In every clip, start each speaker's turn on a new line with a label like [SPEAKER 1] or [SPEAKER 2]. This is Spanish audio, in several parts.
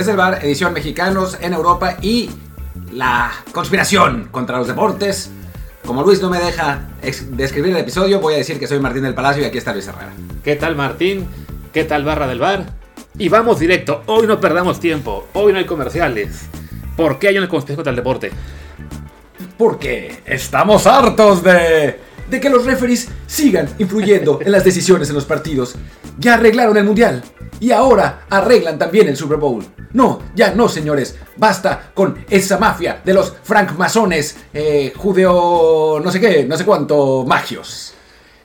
[SPEAKER 1] Desde el bar, edición mexicanos en Europa y la conspiración contra los deportes. Como Luis no me deja describir el episodio, voy a decir que soy Martín del Palacio y aquí está Luis Herrera.
[SPEAKER 2] ¿Qué tal Martín? ¿Qué tal Barra del Bar? Y vamos directo, hoy no perdamos tiempo, hoy no hay comerciales. ¿Por qué hay una conspiración contra el deporte?
[SPEAKER 1] Porque estamos hartos de de que los referees sigan influyendo en las decisiones en los partidos. Ya arreglaron el Mundial y ahora arreglan también el Super Bowl. No, ya no, señores. Basta con esa mafia de los francmasones, eh, judeo, no sé qué, no sé cuánto, magios.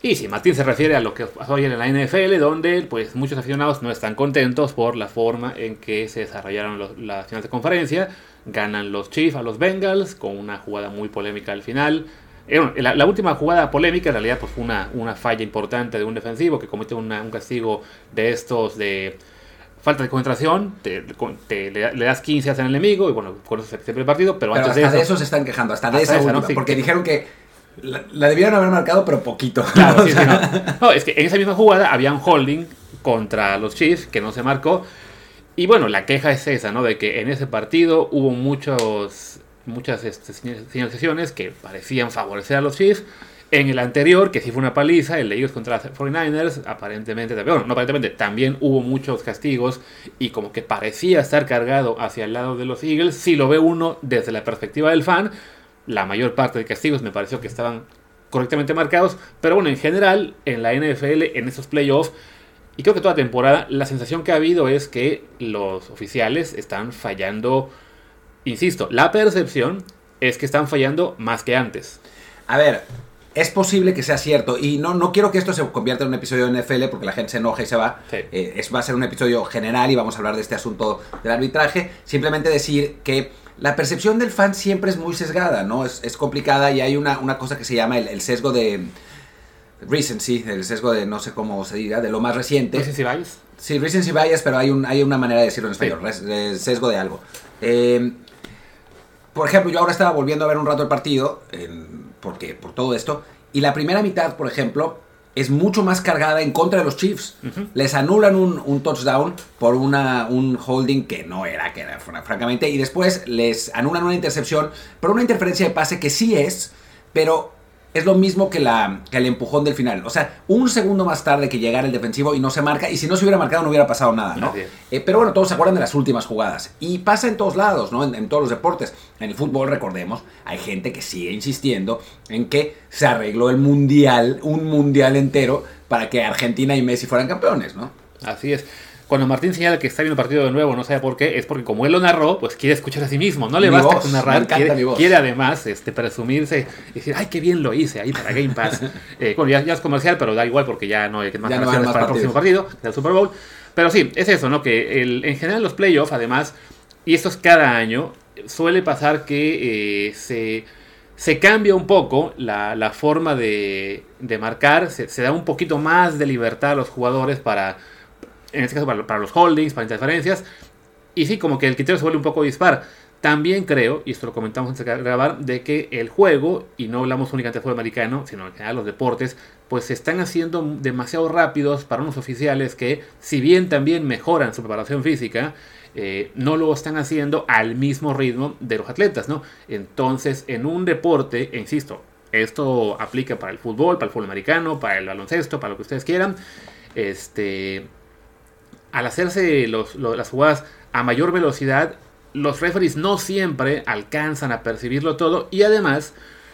[SPEAKER 2] Y si Martín se refiere a lo que pasó ayer en la NFL, donde pues muchos aficionados no están contentos por la forma en que se desarrollaron las finales de conferencia. Ganan los Chiefs a los Bengals con una jugada muy polémica al final. La, última jugada polémica en realidad pues, fue una, una falla importante de un defensivo que comete un castigo de estos de falta de concentración, te, le, das 15 al enemigo y bueno, con eso se pierde el partido, pero,
[SPEAKER 1] antes
[SPEAKER 2] hasta
[SPEAKER 1] de eso, se están quejando, hasta de esa, porque dijeron que la, debieron haber marcado pero poquito. Claro,
[SPEAKER 2] no. es que en esa misma jugada había un holding contra los Chiefs que no se marcó y bueno, la queja es esa, ¿no? De que en ese partido hubo muchos muchas este, señalizaciones que parecían favorecer a los Chiefs. En el anterior, que sí fue una paliza, el de ellos contra 49ers, bueno, no aparentemente, también hubo muchos castigos y como que parecía estar cargado hacia el lado de los Eagles. Si lo ve uno desde la perspectiva del fan, la mayor parte de castigos me pareció que estaban correctamente marcados, pero bueno, en general, en la NFL, en esos playoffs, y creo que toda temporada, la sensación que ha habido es que los oficiales están fallando insisto, la percepción es que están fallando más que antes.
[SPEAKER 1] A ver, es posible que sea cierto. Y no, no quiero que esto se convierta en un episodio de NFL porque la gente se enoja y se va. Eh, es, va a ser un episodio general y vamos a hablar de este asunto del arbitraje. Simplemente decir que la percepción del fan siempre es muy sesgada, ¿no? Es, complicada y hay una, una, cosa que se llama el, sesgo de recency, el sesgo de no sé cómo se diga, de lo más reciente.
[SPEAKER 2] Recency bias.
[SPEAKER 1] Sí, recency bias, pero hay, un, hay una manera de decirlo en español, el sesgo de algo. Eh, por ejemplo, yo ahora estaba volviendo a ver un rato el partido, porque, por todo esto, y la primera mitad, por ejemplo, es mucho más cargada en contra de los Chiefs. Les anulan un, touchdown por una, un holding que no era, que era francamente, y después les anulan una intercepción por una interferencia de pase que sí es, pero es lo mismo que, la, el empujón del final. O sea, un segundo más tarde que llegara el defensivo y no se marca. Y si no se hubiera marcado no hubiera pasado nada, ¿no? Eh, pero bueno, todos se acuerdan de las últimas jugadas. Y pasa en todos lados, ¿no? En, todos los deportes. En el fútbol, recordemos, hay gente que sigue insistiendo en que se arregló el mundial, un mundial entero, para que Argentina y Messi fueran campeones, ¿no?
[SPEAKER 2] Así es. Cuando Martín señala que está viendo el partido de nuevo, no sabe por qué, es porque como él lo narró, pues quiere escuchar a sí mismo. No le basta con narrar, quiere, además este, presumirse y decir, ay, qué bien lo hice ahí para Game Pass. eh, bueno, ya, es comercial, pero da igual porque ya no hay más comerciales para el próximo partido, del Super Bowl. Pero sí, es eso, ¿no? Que el, en general los playoffs, además, y esto es cada año, suele pasar que eh, se se cambia un poco la, la forma de, de marcar, se, se, da un poquito más de libertad a los jugadores para en este caso para, los holdings, para interferencias. Y sí, como que el criterio se vuelve un poco dispar. También creo, y esto lo comentamos antes de grabar, de que el juego, y no hablamos únicamente del fútbol americano, sino en general los deportes, pues se están haciendo demasiado rápidos para unos oficiales que, si bien también mejoran su preparación física, eh, no lo están haciendo al mismo ritmo de los atletas, ¿no? Entonces, en un deporte, e insisto, esto aplica para el fútbol, para el fútbol americano, para el baloncesto, para lo que ustedes quieran, este al hacerse las jugadas a mayor velocidad, los referees no siempre alcanzan a percibirlo todo y además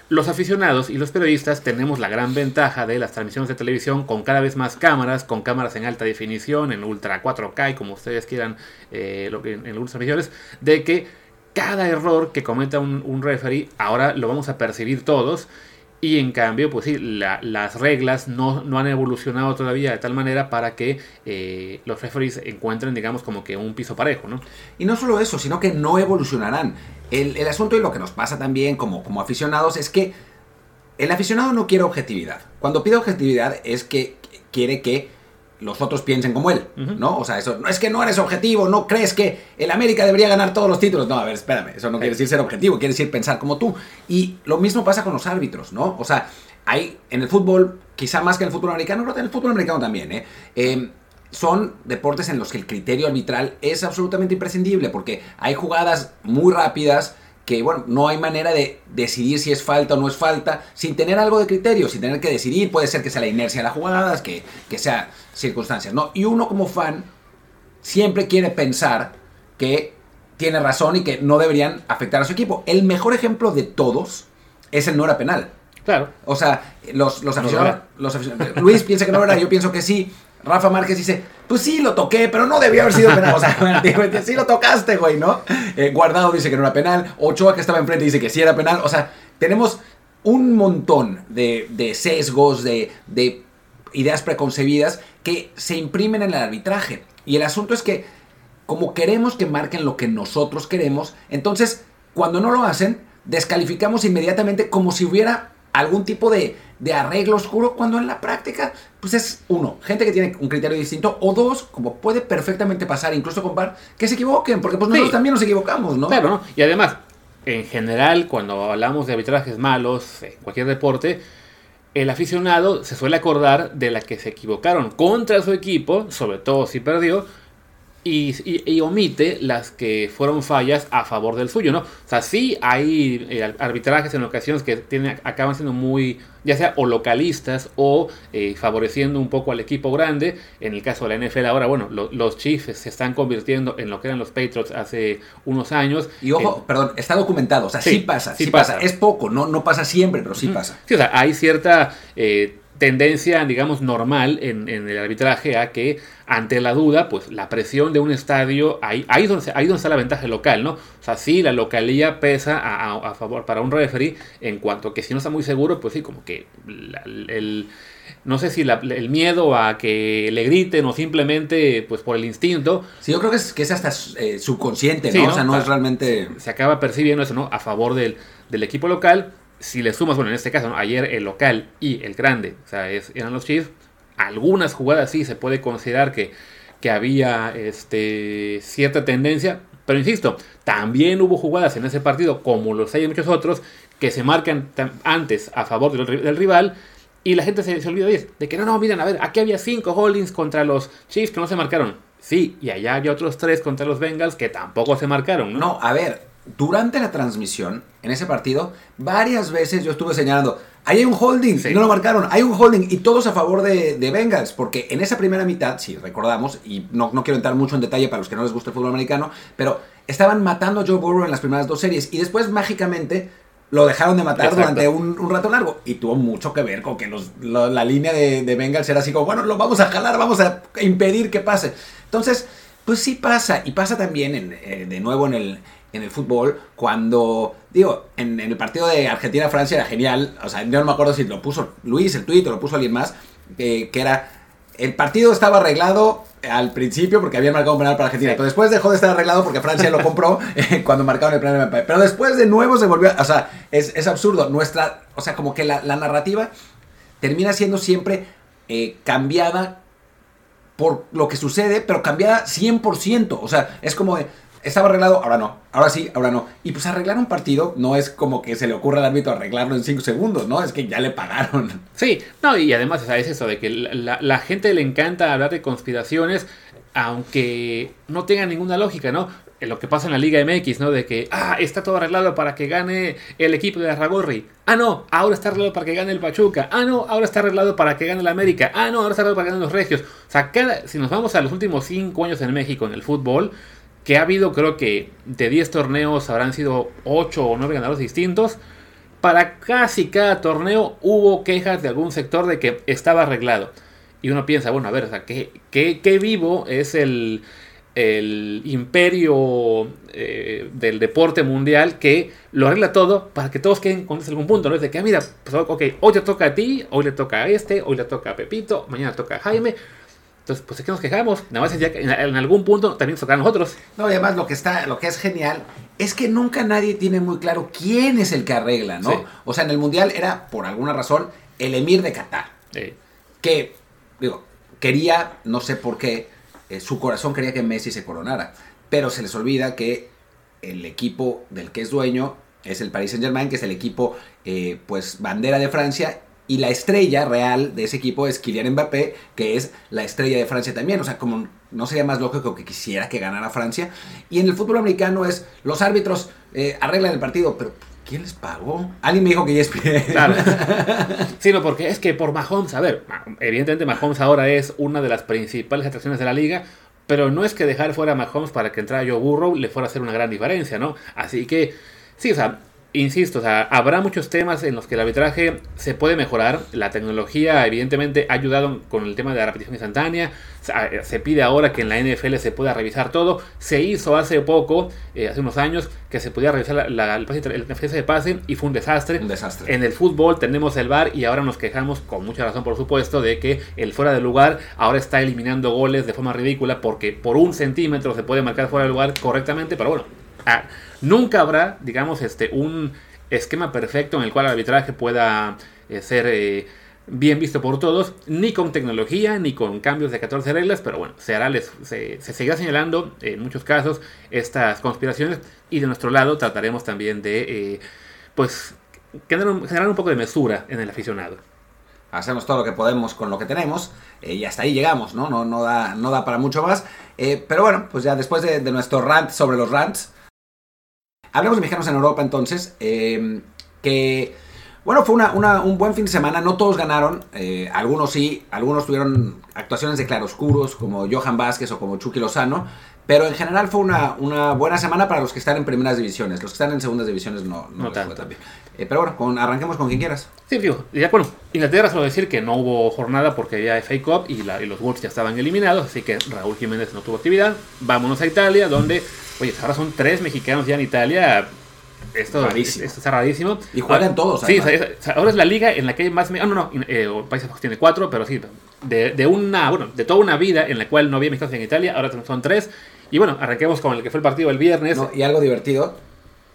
[SPEAKER 2] los aficionados y los periodistas tenemos la gran ventaja de las transmisiones de televisión con cada vez más cámaras, con cámaras en alta definición, en ultra 4K y como ustedes quieran eh, en, en transmisiones, de que cada error que cometa un referee ahora lo vamos a percibir todos y en cambio, pues sí, las reglas no, no, han evolucionado todavía de tal manera para que eh, los referees encuentren, digamos, como que un piso parejo, ¿no?
[SPEAKER 1] Y no solo eso, sino que no evolucionarán. El, el asunto y lo que nos pasa también como, como aficionados es que el aficionado no quiere objetividad. Cuando pide objetividad es que quiere que los otros piensen como él, ¿no? O sea, eso no es que no eres objetivo, no crees que el América debería ganar todos los títulos. No, a ver, espérame, eso no quiere decir ser objetivo, quiere decir pensar como tú. Y lo mismo pasa con los árbitros, ¿no? O sea, hay en el fútbol, quizá más que en el fútbol americano, pero en el fútbol americano también, ¿eh? eh son deportes en los que el criterio arbitral es absolutamente imprescindible, porque hay jugadas muy rápidas que, bueno, no hay manera de decidir si es falta o no es falta, sin tener algo de criterio, sin tener que decidir, puede ser que sea la inercia de las jugadas, que, que sea circunstancias, ¿no? Y uno como fan siempre quiere pensar que tiene razón y que no deberían afectar a su equipo. El mejor ejemplo de todos es el no era penal.
[SPEAKER 2] Claro.
[SPEAKER 1] O sea, los, los aficionados. Luis piensa que no era, yo pienso que sí. Rafa Márquez dice, pues sí, lo toqué, pero no debió haber sido penal. O sea, sí lo tocaste, güey, ¿no? Eh, Guardado dice que no era penal. Ochoa, que estaba enfrente, dice que sí era penal. O sea, tenemos un montón de, de sesgos, de, de ideas preconcebidas que se imprimen en el arbitraje. Y el asunto es que, como queremos que marquen lo que nosotros queremos, entonces, cuando no lo hacen, descalificamos inmediatamente como si hubiera algún tipo de, arreglo oscuro, cuando en la práctica, pues es uno, gente que tiene un criterio distinto, o dos, como puede perfectamente pasar, incluso con VAR, que se equivoquen, porque pues nosotros también nos equivocamos, ¿no?
[SPEAKER 2] Claro, ¿no? Y además, en general, cuando hablamos de arbitrajes malos en cualquier deporte, el aficionado se suele acordar de la que se equivocaron contra su equipo, sobre todo si perdió, y, omite las que fueron fallas a favor del suyo, ¿no? O sea, sí hay eh, arbitrajes en ocasiones que tienen, acaban siendo muy, ya sea o localistas o eh, favoreciendo un poco al equipo grande. En el caso de la NFL ahora, bueno, los Chiefs se están convirtiendo en lo que eran los Patriots hace unos años.
[SPEAKER 1] Y ojo, perdón, está documentado, o sea, sí, pasa, sí, pasa. Es poco, no, no pasa siempre, pero sí pasa.
[SPEAKER 2] Sí, o sea, hay cierta... Eh, tendencia, digamos, normal en, el arbitraje a que ante la duda, pues la presión de un estadio, ahí, ahí, donde, ahí donde está la ventaja local, ¿no? O sea, sí, la localía pesa a, favor para un referee en cuanto que si no está muy seguro, pues sí, como que el, no sé si el miedo a que le griten o simplemente pues por el instinto.
[SPEAKER 1] Sí, yo creo que es, que es hasta eh, subconsciente, ¿no? O sea, no es realmente...
[SPEAKER 2] Se, acaba percibiendo eso, ¿no? A favor del, del equipo local si le sumas, bueno, en este caso, ayer el local y el grande, o sea, eran los Chiefs, algunas jugadas sí se puede considerar que, que había este, cierta tendencia, pero insisto, también hubo jugadas en ese partido, como los hay en muchos otros, que se marcan antes a favor del, rival. Y la gente se, olvida de, que no, no, miren, a ver, aquí había cinco holdings contra los Chiefs que no se marcaron. Sí, y allá había otros tres contra los Bengals que tampoco se marcaron.
[SPEAKER 1] No a ver, durante la transmisión, en ese partido, varias veces yo estuve señalando, ahí hay un holding, y no lo marcaron, hay un holding, y todos a favor de, de, Bengals, porque en esa primera mitad, si recordamos, y no, no quiero entrar mucho en detalle para los que no les gusta el fútbol americano, pero estaban matando a Joe Burrow en las primeras dos series, y después mágicamente lo dejaron de matar durante un, rato largo. Y tuvo mucho que ver con que los, la línea de, de Bengals era así como, bueno, lo vamos a jalar, vamos a impedir que pase. Entonces, pues sí pasa, y pasa también en, eh, de nuevo en el, en el fútbol cuando, digo, en, el partido de Argentina-Francia era genial, o sea, yo no me acuerdo si lo puso Luis, el tuit, o lo puso alguien más, que era, el partido estaba arreglado al principio porque habían marcado un penal para Argentina, pero después dejó de estar arreglado porque Francia lo compró eh, cuando marcaron el penal Pero después de nuevo se volvió, o sea, es, absurdo, nuestra, o sea, como que la, narrativa termina siendo siempre eh, cambiada por lo que sucede, pero cambiada 100%. O sea, es como estaba arreglado, ahora no, ahora sí, ahora no. Y pues arreglar un partido no es como que se le ocurra al árbitro arreglarlo en 5 segundos, ¿no? Es que ya le pagaron.
[SPEAKER 2] Sí, no, y además es eso de que la, gente le encanta hablar de conspiraciones, aunque no tenga ninguna lógica, ¿no? lo que pasa en la Liga MX, ¿no? De que, ah, está todo arreglado para que gane el equipo de Arragorri. Ah, no, ahora está arreglado para que gane el Pachuca. Ah, no, ahora está arreglado para que gane el América. Ah, no, ahora está arreglado para que gane los Regios. O sea, si nos vamos a los últimos 5 años en México en el fútbol, que ha habido creo que de 10 torneos habrán sido 8 o 9 ganadores distintos. Para casi cada torneo hubo quejas de algún sector de que estaba arreglado. Y uno piensa, bueno, a ver, o sea, ¿qué, qué, vivo es el, el imperio eh, del deporte mundial que lo arregla todo para que todos queden con algún punto, ¿no? Es de que, ah, mira, pues, ok, hoy te toca a ti, hoy le toca a este, hoy le toca a Pepito, mañana toca a Jaime, entonces, pues es que nos quejamos. Nada más en, algún punto también toca a nosotros.
[SPEAKER 1] No, y además lo que está, lo que es genial es que nunca nadie tiene muy claro quién es el que arregla, ¿no? O sea, en el mundial era, por alguna razón, el emir de Qatar. Que, digo, quería, no sé por qué, eh, su corazón quería que Messi se coronara. Pero se les olvida que el equipo del que es dueño es el Paris Saint Germain, que es el equipo, eh, pues, bandera de Francia y la estrella real de ese equipo es Kylian Mbappé, que es la estrella de Francia también. O sea, como no sería más lógico que quisiera que ganara Francia. Y en el fútbol americano es los árbitros eh, arreglan el partido, pero ¿quién les pagó? Alguien me dijo que ESPN. Claro.
[SPEAKER 2] sí, no, porque es que por Mahomes, a ver, evidentemente Mahomes ahora es una de las principales atracciones de la liga, pero no es que dejar fuera a Mahomes para que entrara Joe Burrow le fuera a hacer una gran diferencia, ¿no? Así que, sí, o sea, insisto, o sea, habrá muchos temas en los que el arbitraje se puede mejorar. La tecnología, evidentemente, ha ayudado con el tema de la repetición instantánea. Se pide ahora que en la NFL se pueda revisar todo. Se hizo hace poco, eh, hace unos años, que se podía revisar la, el, de pase y fue un desastre.
[SPEAKER 1] Un desastre.
[SPEAKER 2] En el fútbol tenemos el VAR y ahora nos quejamos, con mucha razón, por supuesto, de que el fuera de lugar ahora está eliminando goles de forma ridícula porque por un centímetro se puede marcar fuera de lugar correctamente, pero bueno. Ah, Nunca habrá, digamos, este, un esquema perfecto en el cual el arbitraje pueda eh, ser eh, bien visto por todos, ni con tecnología, ni con cambios de 14 reglas, pero bueno, se, hará, se, seguirá señalando en muchos casos estas conspiraciones y de nuestro lado trataremos también de, eh, pues, generar un, poco de mesura en el aficionado
[SPEAKER 1] hacemos todo lo que podemos con lo que tenemos y hasta ahí llegamos, ¿no? No, no, da, no da para mucho más. pero bueno, pues ya después de, de, nuestro rant sobre los rants, Hablemos de mexicanos en Europa entonces, em, que bueno, fue un buen fin de semana, no todos ganaron, eh, algunos sí, algunos tuvieron actuaciones de claroscuros como Johan Vázquez o como Chucky Lozano, pero en general fue una, una, buena semana para los que están en primeras divisiones, los que están en segundas divisiones no, no, tanto. Fue eh, pero bueno, con, arranquemos con quien quieras.
[SPEAKER 2] Sí, digo, ya, bueno, Inglaterra solo decir que no hubo jornada porque había FA Cup y, y los Wolves ya estaban eliminados, así que Raúl Jiménez no tuvo actividad. Vámonos a Italia, donde Oye, ahora son tres mexicanos ya en Italia. Esto, esto está rarísimo.
[SPEAKER 1] Y juegan todos.
[SPEAKER 2] Sí, ahora es la liga en la que hay más. Ah, no, no, eh, Países Bajos tiene cuatro, pero sí, de, de, una, bueno, de toda una vida en la cual no había mexicanos en Italia, ahora son tres. Y bueno, arranquemos con el que fue el partido el viernes.
[SPEAKER 1] y algo divertido,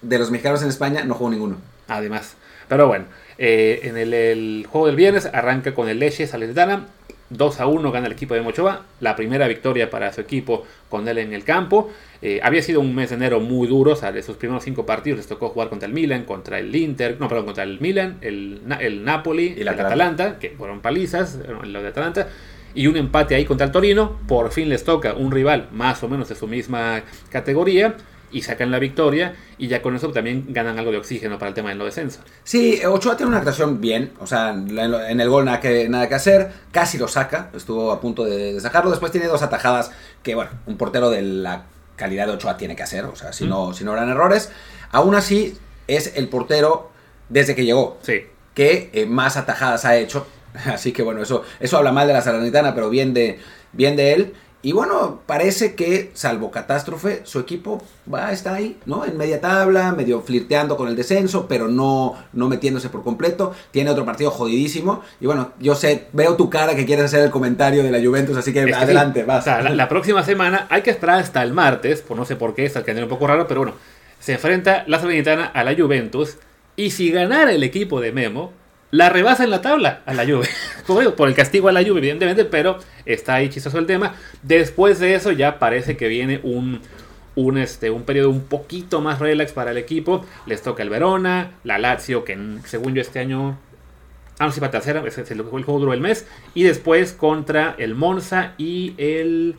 [SPEAKER 1] de los mexicanos en España no jugó ninguno.
[SPEAKER 2] Además. Pero bueno, eh, en el, el, juego del viernes arranca con el Leche Salernitana. 2 a 1 gana el equipo de Mochoa, la primera victoria para su equipo con él en el campo. Eh, había sido un mes de enero muy duro, o sea, de sus primeros cinco partidos les tocó jugar contra el Milan, contra el Inter, no, perdón, contra el Milan, el, el Napoli y el Atalanta, que fueron palizas, los de Atalanta, y un empate ahí contra el Torino. Por fin les toca un rival más o menos de su misma categoría y sacan la victoria y ya con eso también ganan algo de oxígeno para el tema del no descenso.
[SPEAKER 1] Sí, Ochoa tiene una actuación bien, o sea, en el gol nada que, nada que hacer, casi lo saca, estuvo a punto de, sacarlo, después tiene dos atajadas que, bueno, un portero de la calidad de Ochoa tiene que hacer, o sea, si, no, si no eran errores, aún así es el portero desde que llegó.
[SPEAKER 2] Sí.
[SPEAKER 1] Que eh, más atajadas ha hecho. Así que bueno, eso, eso habla mal de la Salernitana, pero bien de, bien de él. Y bueno, parece que, salvo catástrofe, su equipo va, está ahí, ¿no? En media tabla, medio flirteando con el descenso, pero no, no metiéndose por completo. Tiene otro partido jodidísimo. Y bueno, yo sé, veo tu cara que quieres hacer el comentario de la Juventus, así que, adelante, vas.
[SPEAKER 2] la, próxima semana hay que esperar hasta el martes, por no sé por qué, es el que un poco raro, pero bueno, se enfrenta la Salernitana a la Juventus. Y si ganara el equipo de Memo, la rebasa en la tabla a la Juve. por el castigo a la Juve, evidentemente, pero está ahí chistoso el tema. Después de eso ya parece que viene un, un, este, un periodo un poquito más relax para el equipo. Les toca el Verona, la Lazio, que según yo este año... Ah, no, sí, para tercera, ese es el, el juego duró el mes. Y después contra el Monza y el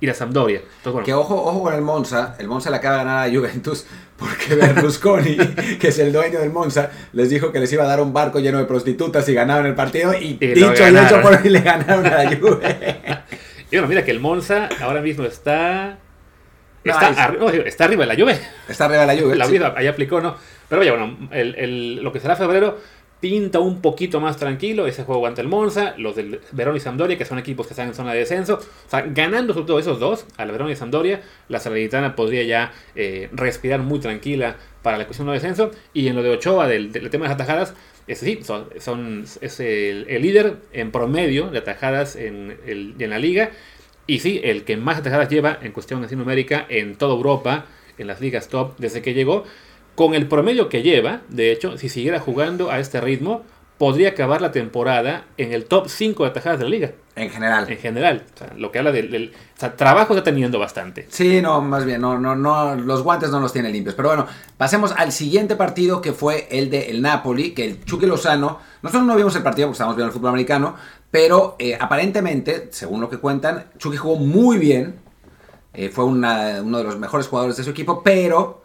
[SPEAKER 2] y la Sampdoria.
[SPEAKER 1] Que ojo, ojo con el Monza. El Monza le acaba de ganar a Juventus porque Berlusconi, que es el dueño del Monza, les dijo que les iba a dar un barco lleno de prostitutas si ganaban el partido y, dicho y hecho por ahí le ganaron a la Juve.
[SPEAKER 2] y bueno, mira que el Monza ahora mismo está... Está, está, arriba de la Juve.
[SPEAKER 1] Está arriba de la Juve.
[SPEAKER 2] La vida ahí aplicó, ¿no? Pero vaya, bueno, el, el, lo que será febrero pinta un poquito más tranquilo ese juego ante el Monza, los del Verón y Sampdoria, que son equipos que están en zona de descenso. O sea, ganando sobre todo esos dos, al Verón y Sampdoria, la Salernitana podría ya eh, respirar muy tranquila para la cuestión de descenso. Y en lo de Ochoa, del, tema de las atajadas, es, sí, son, es el, líder en promedio de atajadas en, en la liga. Y sí, el que más atajadas lleva en cuestión así numérica en toda Europa, en las ligas top, desde que llegó con el promedio que lleva, de hecho, si siguiera jugando a este ritmo, podría acabar la temporada en el top 5 de atajadas de la liga.
[SPEAKER 1] En general.
[SPEAKER 2] En general. lo que habla del, o sea, trabajo está teniendo bastante.
[SPEAKER 1] Sí, no, más bien, no, no, no, los guantes no los tiene limpios. Pero bueno, pasemos al siguiente partido que fue el de el Napoli, que el Chucky Lozano, nosotros no vimos el partido porque estábamos viendo el fútbol americano, pero eh, aparentemente, según lo que cuentan, Chucky jugó muy bien, eh, fue uno de los mejores jugadores de su equipo, pero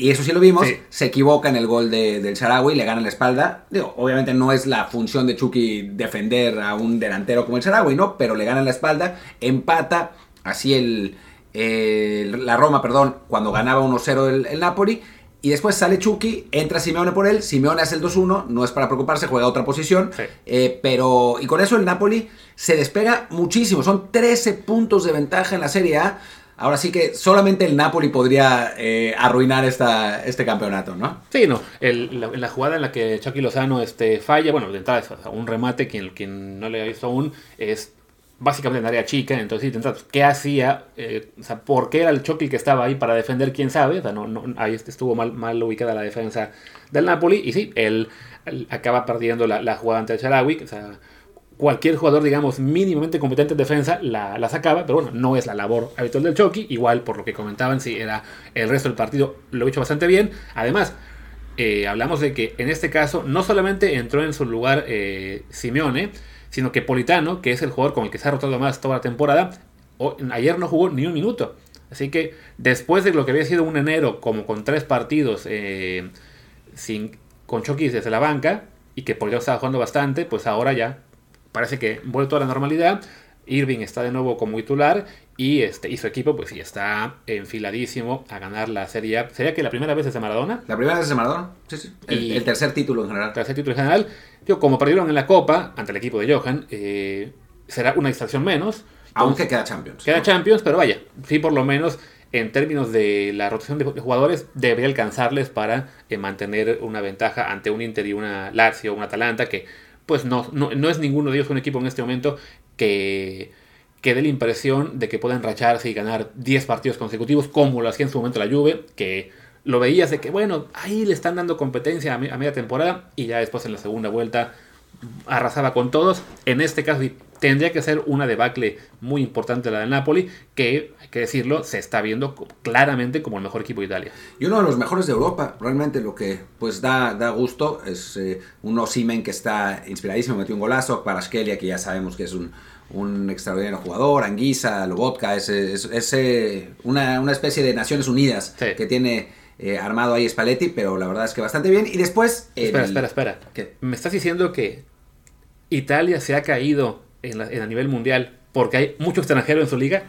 [SPEAKER 1] y eso sí lo vimos, se equivoca en el gol de, del Sarawi, le gana la espalda. Digo, obviamente no es la función de Chucky defender a un delantero como el Sarawi, ¿no? Pero le gana la espalda, empata, así el, la Roma, perdón, cuando ganaba 1-0 el, el, Napoli. Y después sale Chucky, entra Simeone por él, Simeone hace el 2-1, no es para preocuparse, juega otra posición. Eh, pero, y con eso el Napoli se despega muchísimo, son 13 puntos de ventaja en la Serie A Ahora sí que solamente el Napoli podría eh, arruinar esta, este campeonato, ¿no?
[SPEAKER 2] Sí, no. El, la, jugada en la que Chucky Lozano este, falla, bueno, de entrada es un remate, quien, quien no le ha visto aún, es básicamente en área chica. Entonces, de ¿qué hacía? Eh, o sea, ¿por qué era el Chucky que estaba ahí para defender? ¿Quién sabe? O sea, no, no, ahí estuvo mal, mal ubicada la defensa del Napoli. Y sí, él, acaba perdiendo la, la jugada ante el Charawi. O sea, cualquier jugador, digamos, mínimamente competente en defensa la, sacaba, pero bueno, no es la labor habitual del Chucky. Igual, por lo que comentaban, si era el resto del partido, lo ha hecho bastante bien. Además, eh, hablamos de que en este caso no solamente entró en su lugar eh, Simeone, sino que Politano, que es el jugador con el que se ha rotado más toda la temporada, ayer no jugó ni un minuto. Así que después de lo que había sido un enero como con tres partidos eh, sin, con Chucky desde la banca y que Politano estaba jugando bastante, pues ahora ya parece que vuelto a la normalidad. Irving está de nuevo como titular y, este, y su equipo pues sí está enfiladísimo a ganar la Serie A. ¿Sería que la primera vez es de Maradona?
[SPEAKER 1] La primera vez es de Maradona, sí, sí. El, tercer título en general.
[SPEAKER 2] Tercer título en general. Yo, como perdieron en la Copa ante el equipo de Johan, eh, será una distracción menos.
[SPEAKER 1] Aunque queda Champions.
[SPEAKER 2] Queda Champions, pero vaya, sí por lo menos en términos de la rotación de jugadores debería alcanzarles para eh, mantener una ventaja ante un Inter y una Lazio, un Atalanta que pues no, no, es ninguno de ellos un equipo en este momento que, que dé la impresión de que pueda enracharse y ganar 10 partidos consecutivos, como lo hacía en su momento la Juve, que lo veías de que, bueno, ahí le están dando competencia a, media temporada y ya después en la segunda vuelta arrasaba con todos. En este caso tendría que ser una debacle muy importante la del Napoli, que, hay que decirlo, se está viendo claramente como el mejor equipo de Italia.
[SPEAKER 1] Y uno de los mejores de Europa, realmente lo que pues da, da gusto es eh, un Osimen que está inspiradísimo, metió un golazo, para Skelia que ya sabemos que es un, un extraordinario jugador, Anguisa, Lobotka, es, es, eh, una, una, especie de Naciones Unidas que tiene eh, armado ahí Spalletti, pero la verdad es que bastante bien. Y después...
[SPEAKER 2] espera, espera, espera. ¿Me estás diciendo que Italia se ha caído en, a nivel mundial porque hay mucho extranjero en su liga.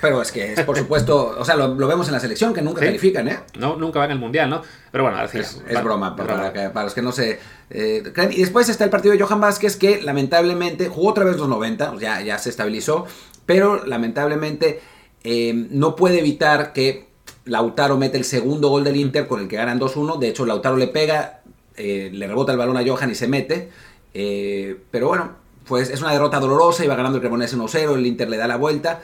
[SPEAKER 1] Pero es que es, por supuesto, o sea, lo, vemos en la selección, que nunca califican, ¿eh?
[SPEAKER 2] No, nunca van al Mundial, ¿no? Pero bueno,
[SPEAKER 1] es, es, broma, para, los que no se eh, creen. Y después está el partido de Johan Vázquez, que lamentablemente jugó otra vez los 90, ya, ya se estabilizó, pero lamentablemente eh, no puede evitar que Lautaro mete el segundo gol del Inter con el que ganan 2-1. De hecho, Lautaro le pega, eh, le rebota el balón a Johan y se mete. pero bueno, pues es una derrota dolorosa, iba ganando el Cremonese 1-0, el Inter le da la vuelta,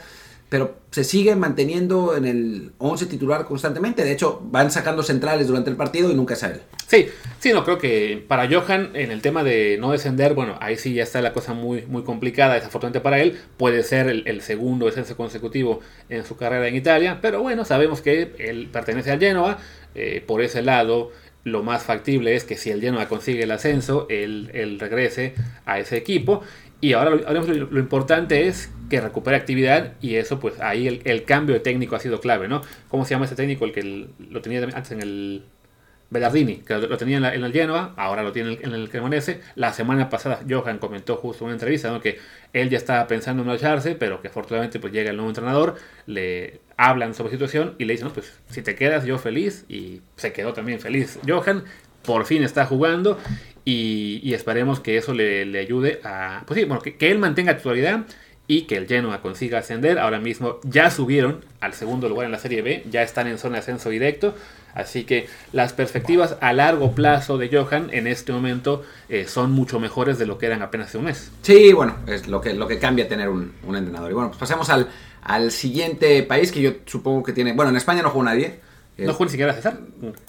[SPEAKER 1] pero se sigue manteniendo en el 11 titular constantemente. De hecho, van sacando centrales durante el partido y nunca sale.
[SPEAKER 2] Sí, sí, no creo que para Johan en el tema de no descender, bueno, ahí sí ya está la cosa muy, muy complicada, desafortunadamente para él. Puede ser el, segundo descenso consecutivo en su carrera en Italia, pero bueno, sabemos que él pertenece al Genoa, eh, por ese lado lo más factible es que si el Genoa consigue el ascenso, él, regrese a ese equipo. Y ahora lo, importante es que recupere actividad y eso pues ahí el, cambio de técnico ha sido clave, ¿no? ¿Cómo se llama ese técnico? El que lo tenía antes en el Bellardini, que lo tenía en, el Genoa, ahora lo tiene en el Cremonese. La semana pasada Johan comentó justo en una entrevista que él ya estaba pensando en marcharse, pero que afortunadamente pues llega el nuevo entrenador, le hablan sobre situación y le dicen, pues si te quedas yo feliz y se quedó también feliz Johan, por fin está jugando y, esperemos que eso le, ayude a, pues sí, bueno, que, él mantenga titularidad y que el Genoa consiga ascender. Ahora mismo ya subieron al segundo lugar en la Serie B, ya están en zona de ascenso directo. Así que las perspectivas a largo plazo de Johan en este momento eh, son mucho mejores de lo que eran apenas hace un mes.
[SPEAKER 1] Sí, bueno, es lo que, lo que cambia tener un, entrenador. Y bueno, pues pasemos al, al siguiente país que yo supongo que tiene. Bueno, en España no jugó nadie.
[SPEAKER 2] ¿No jugó ni siquiera César?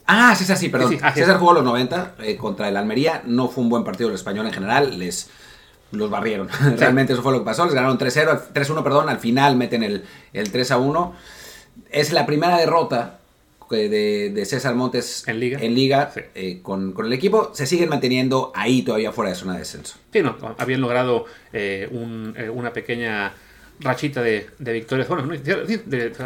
[SPEAKER 1] Ah, César sí, perdón. Ah, César jugó los 90 eh, contra el Almería. No fue un buen partido el español en general. Les los barrieron. Realmente eso fue lo que pasó. Les ganaron 3-0, 3-1, perdón. Al final meten el, el 3-1. Es la primera derrota de, de, César Montes
[SPEAKER 2] en Liga,
[SPEAKER 1] en Liga eh, con, con, el equipo. Se siguen manteniendo ahí todavía fuera de zona de descenso.
[SPEAKER 2] Sí, no, habían logrado eh, un, eh, una pequeña rachita de, de victorias. Bueno,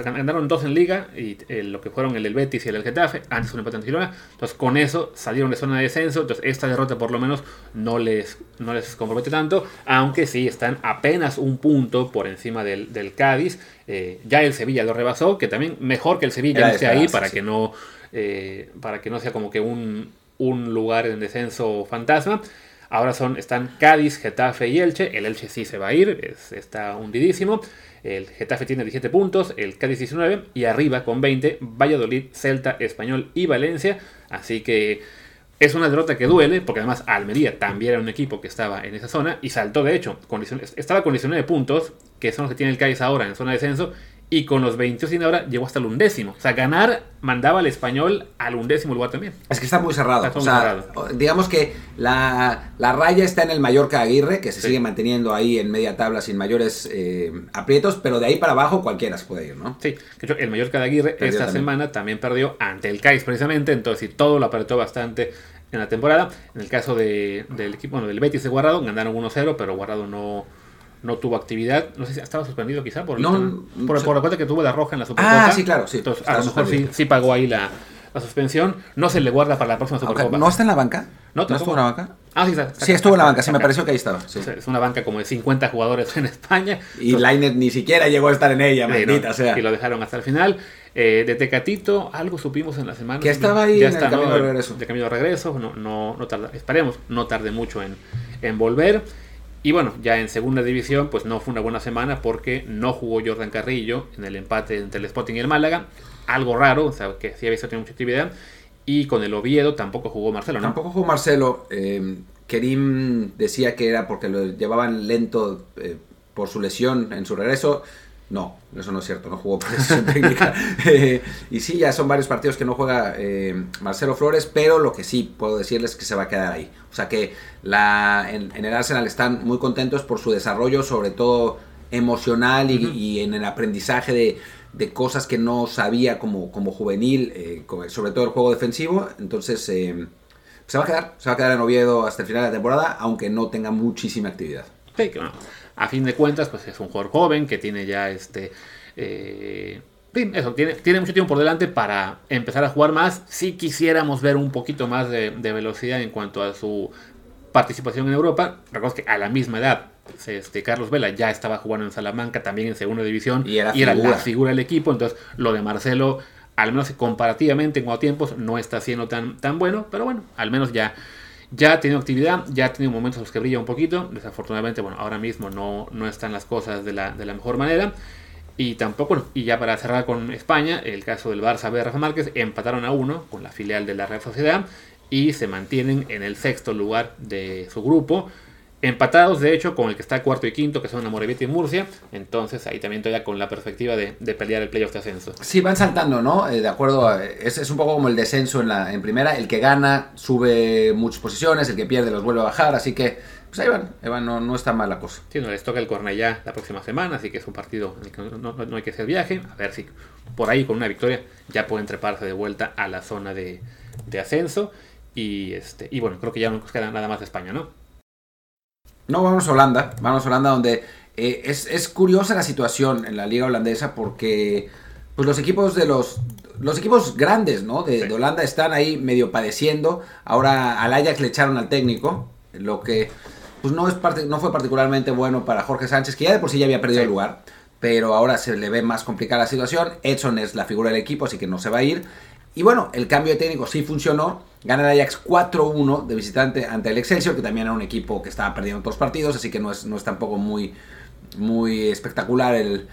[SPEAKER 2] ganaron dos en liga y eh, lo que fueron el del Betis y el del Getafe, antes un empate en Girona. Entonces con eso salieron de zona de descenso. Entonces esta derrota por lo menos no les, no les compromete tanto, aunque sí están apenas un punto por encima del, del Cádiz. Eh, ya el Sevilla lo rebasó, que también mejor que el Sevilla esté ahí para que no eh, para que no sea como que un, un lugar en descenso fantasma. Ahora son, están Cádiz, Getafe y Elche. El Elche sí se va a ir, está hundidísimo. El Getafe tiene 17 puntos, el Cádiz 19 y arriba con 20 Valladolid, Celta, Español y Valencia. Así que es una derrota que duele, porque además Almería también era un equipo que estaba en esa zona y saltó de hecho. Estaba con 19 puntos, que son los que tiene el Cádiz ahora en zona de descenso, y con los 22 sin ahora llegó hasta el undécimo. O sea, ganar mandaba al español al undécimo lugar también.
[SPEAKER 1] Es que está muy cerrado. o sea, digamos que la, raya está en el Mallorca Aguirre, que se sigue manteniendo ahí en media tabla sin mayores eh, aprietos, pero de ahí para abajo cualquiera se puede ir, ¿no?
[SPEAKER 2] Sí, el Mallorca de Aguirre esta semana también perdió ante el CAIS precisamente, entonces sí, todo lo apretó bastante en la temporada. En el caso del equipo, bueno, del Betis de Guardado, ganaron 1-0, pero Guardado no no tuvo actividad. No sé si estaba suspendido quizá por, por, la cuenta que tuvo la roja en la Supercopa.
[SPEAKER 1] Ah, sí, claro, sí.
[SPEAKER 2] Entonces, a lo mejor sí, pagó ahí la, suspensión. No se le guarda para la próxima Supercopa.
[SPEAKER 1] ¿No está en la banca?
[SPEAKER 2] ¿No,
[SPEAKER 1] estuvo en la banca?
[SPEAKER 2] Ah, sí, está,
[SPEAKER 1] sí estuvo en la banca, sí, me pareció que ahí estaba.
[SPEAKER 2] Es una banca como de 50 jugadores en España.
[SPEAKER 1] Y Lainet ni siquiera llegó a estar en ella, maldita sea.
[SPEAKER 2] Y lo dejaron hasta el final. Eh, de Tecatito, algo supimos en la semana.
[SPEAKER 1] Que estaba ahí en el camino de regreso.
[SPEAKER 2] De camino de regreso, no, no, no tarda, esperemos, no tarde mucho en, en volver. Y bueno, ya en segunda división, pues no fue una buena semana porque no jugó Jordan Carrillo en el empate entre el Sporting y el Málaga. Algo raro, o sea, que sí había tenido mucha actividad. Y con el Oviedo tampoco jugó Marcelo, ¿no?
[SPEAKER 1] Tampoco jugó Marcelo. Eh, Kerim decía que era porque lo llevaban lento eh, por su lesión en su regreso. No, eso no es cierto, no jugó por decisión técnica. Eh, y sí, ya son varios partidos que no juega eh, Marcelo Flores, pero lo que sí puedo decirles es que se va a quedar ahí. O sea que la, en, el Arsenal están muy contentos por su desarrollo, sobre todo emocional y, en el aprendizaje de, cosas que no sabía como, como juvenil, eh, sobre todo el juego defensivo. Entonces se va a quedar, se va a quedar en Oviedo hasta el final de la temporada, aunque no tenga muchísima actividad.
[SPEAKER 2] Sí, claro a fin de cuentas, pues es un jugador joven que tiene ya este. Eh, eso, tiene, tiene mucho tiempo por delante para empezar a jugar más. Si quisiéramos ver un poquito más de, velocidad en cuanto a su participación en Europa, recuerdo que a la misma edad, este, Carlos Vela ya estaba jugando en Salamanca, también en segunda división, y era, la figura del equipo. Entonces, lo de Marcelo, al menos comparativamente en cuatro tiempos, no está siendo tan, tan bueno, pero bueno, al menos ya ya ha tenido actividad, ya ha tenido momentos en los que brilla un poquito. Desafortunadamente, bueno, ahora mismo no, no están las cosas de la, de la mejor manera. Y tampoco, y ya para cerrar con España, el caso del Barça B de Rafa Márquez, empataron a uno con la filial de la Real Sociedad y se mantienen en el sexto lugar de su grupo. Empatados, de hecho, con el que está cuarto y quinto, que son Amorebieta y Murcia. Entonces, ahí también todavía con la perspectiva de, pelear el playoff de ascenso.
[SPEAKER 1] Sí, van saltando, ¿no? Eh, de acuerdo, es, es, un poco como el descenso en, la, en primera. El que gana sube muchas posiciones, el que pierde los vuelve a bajar. Así que, pues ahí van, no, no, está mal la cosa.
[SPEAKER 2] Sí, no, les toca el Cornellá la próxima semana, así que es un partido en el que no, no, hay que hacer viaje. A ver si por ahí con una victoria ya pueden treparse de vuelta a la zona de, de ascenso. Y, este, y bueno, creo que ya no nos queda nada más de España, ¿no?
[SPEAKER 1] No, vamos a Holanda. Vamos a Holanda donde eh, es, curiosa la situación en la liga holandesa porque pues los equipos de los los equipos grandes ¿no? de, Holanda están ahí medio padeciendo. Ahora al Ajax le echaron al técnico, lo que pues no, es parte, no fue particularmente bueno para Jorge Sánchez, que ya de por sí ya había perdido el lugar, pero ahora se le ve más complicada la situación. Edson es la figura del equipo, así que no se va a ir. Y bueno, el cambio de técnico sí funcionó. Gana el Ajax 4-1 de visitante ante el Excelsior, que también era un equipo que estaba perdiendo los partidos, así que no es, no es tampoco muy, muy espectacular el,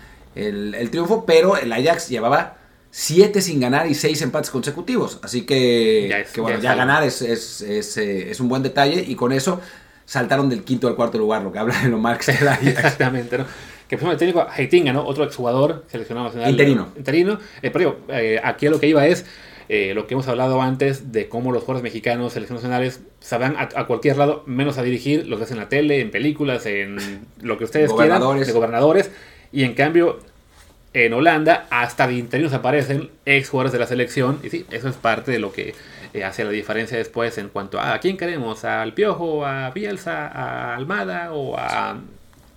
[SPEAKER 1] triunfo, pero el Ajax llevaba 7 sin ganar y 6 empates consecutivos, así que, bueno, ya, ganar es, es, eh, es, un buen detalle y con eso saltaron del quinto al cuarto lugar, lo que habla de lo mal que
[SPEAKER 2] Exactamente, ¿no? que pusimos el técnico Heitinga, ¿no? Otro exjugador seleccionado nacional.
[SPEAKER 1] Interino.
[SPEAKER 2] Interino. Eh, pero eh, aquí lo que iba es eh, lo que hemos hablado antes de cómo los jugadores mexicanos, seleccionados nacionales, van a, cualquier lado menos a dirigir, los ves en la tele, en películas, en lo que ustedes quieran, de gobernadores. Y en cambio, en Holanda, hasta de interinos aparecen ex jugadores de la selección. Y sí, eso es parte de lo que hace la diferencia después en cuanto a, a quién queremos, al Piojo, a Bielsa, a Almada o a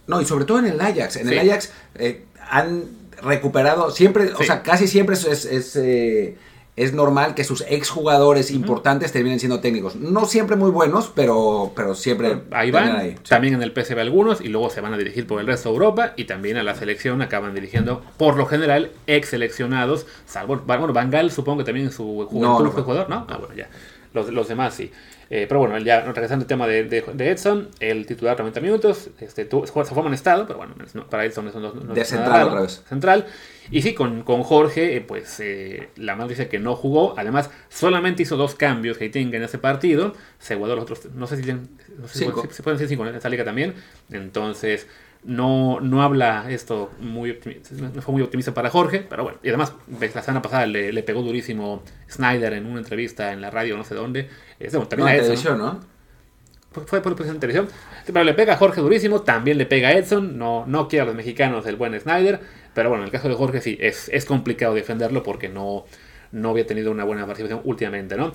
[SPEAKER 1] no, y sobre todo en el Ajax. En el Ajax eh, han recuperado, siempre, o sea, casi siempre es, es, eh, es normal que sus exjugadores importantes terminen siendo técnicos. No siempre muy buenos, pero, pero siempre
[SPEAKER 2] ahí van. También en el PSV algunos y luego se van a dirigir por el resto de Europa y también a la selección acaban dirigiendo, por lo general, ex seleccionados, salvo, bueno, Van Gaal supongo que también en su juventud fue jugador, ¿no? Ah, bueno, ya. Los, los demás sí. Eh, pero bueno, ya regresando al tema de, de, Edson, el titular 90 minutos, este, se fue amonestado, pero bueno, para Edson eso no,
[SPEAKER 1] no de central otra vez.
[SPEAKER 2] Central. Y sí, con, con Jorge, eh, pues eh, la mano dice que no jugó. Además, solamente hizo dos cambios Heiting en ese partido. Se guardó los otros, no sé si, no sé si, se pueden decir cinco en esta liga también. Entonces, no, no habla esto muy no fue muy optimista para Jorge, pero bueno, y además la semana pasada le, le, pegó durísimo Snyder en una entrevista en la radio, no sé dónde. Es, bueno, también
[SPEAKER 1] no, Edson, ¿no?
[SPEAKER 2] Fue por la televisión. Pero le pega a Jorge durísimo, también le pega a Edson, no, no quiere a los mexicanos el buen Snyder, pero bueno, en el caso de Jorge sí, es, es complicado defenderlo porque no, no había tenido una buena participación últimamente, ¿no?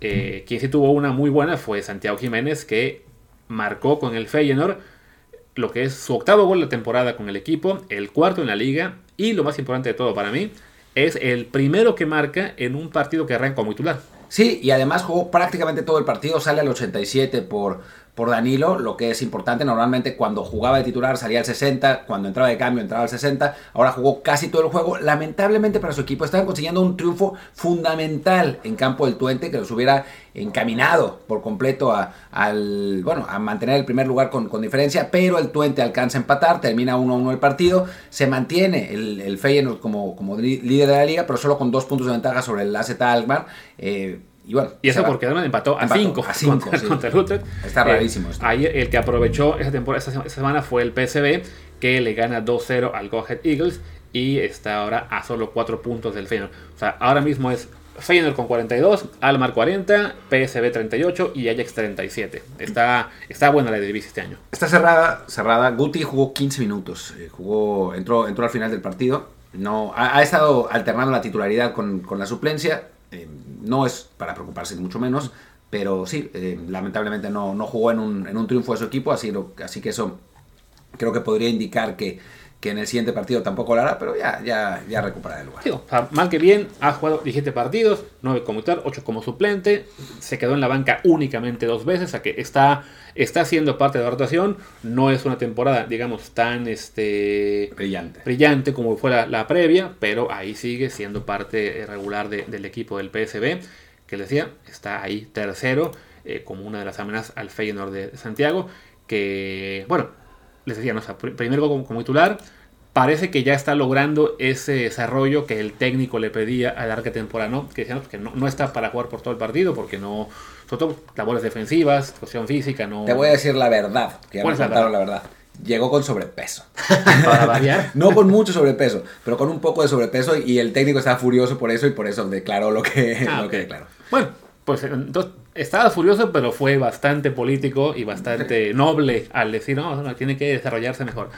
[SPEAKER 2] Eh, quien sí tuvo una muy buena fue Santiago Jiménez, que marcó con el Feyenoord lo que es su octavo gol de temporada con el equipo, el cuarto en la liga y lo más importante de todo para mí, es el primero que marca en un partido que arranca como titular.
[SPEAKER 1] Sí, y además jugó prácticamente todo el partido, sale al 87 por, por Danilo, lo que es importante. Normalmente cuando jugaba de titular salía al 60, cuando entraba de cambio entraba al 60. Ahora jugó casi todo el juego. Lamentablemente para su equipo estaban consiguiendo un triunfo fundamental en campo del Tuente que los hubiera encaminado por completo a, bueno, a mantener el primer lugar con, diferencia, pero el Tuente alcanza a empatar, termina 1-1 el partido, se mantiene el, el Feyenoord como, como líder de la liga, pero solo con dos puntos de ventaja sobre el AZ Alkmaar. Eh, y bueno,
[SPEAKER 2] y eso porque además empató a 5 contra, el Utrecht.
[SPEAKER 1] Está rarísimo
[SPEAKER 2] esto. Ahí el que aprovechó esa temporada, esa semana fue el PSV, que le gana 2-0 al Go Ahead Eagles y está ahora a solo 4 puntos del Feyenoord. O sea, ahora mismo es Feyenoord con 42, Almar 40, PSV 38 y Ajax 37. Está, está buena la divisa este año.
[SPEAKER 1] Está cerrada, cerrada. Guti jugó 15 minutos. Eh, jugó, entró, entró al final del partido. No, ha, estado alternando la titularidad con, con la suplencia. Eh, no es para preocuparse ni mucho menos, pero sí, eh, lamentablemente no, no jugó en un, en un, triunfo de su equipo, así, lo, así que eso creo que podría indicar que, que en el siguiente partido tampoco lo hará, pero ya, ya, ya recuperará el lugar.
[SPEAKER 2] mal que bien, ha jugado 17 partidos, 9 como titular, 8 como suplente, se quedó en la banca únicamente dos veces, o sea que está, está siendo parte de la rotación, no es una temporada, digamos, tan este,
[SPEAKER 1] brillante.
[SPEAKER 2] brillante como fue la, previa, pero ahí sigue siendo parte regular del equipo del PSB, que les decía, está ahí tercero, eh, como una de las amenazas al Feyenoord de Santiago, que, bueno, les decía, no, primero como, titular, parece que ya está logrando ese desarrollo que el técnico le pedía a larga temporada, ¿no? Que decían que no, está para jugar por todo el partido porque no, sobre todo labores defensivas, cuestión física, no...
[SPEAKER 1] Te voy a decir la verdad, que ya me contaron la verdad. Llegó con sobrepeso.
[SPEAKER 2] Para variar.
[SPEAKER 1] no con mucho sobrepeso, pero con un poco de sobrepeso y el técnico estaba furioso por eso y por eso declaró lo que, ah, lo que declaró.
[SPEAKER 2] Bueno, pues entonces estaba furioso, pero fue bastante político y bastante noble al decir, no, no tiene que desarrollarse mejor.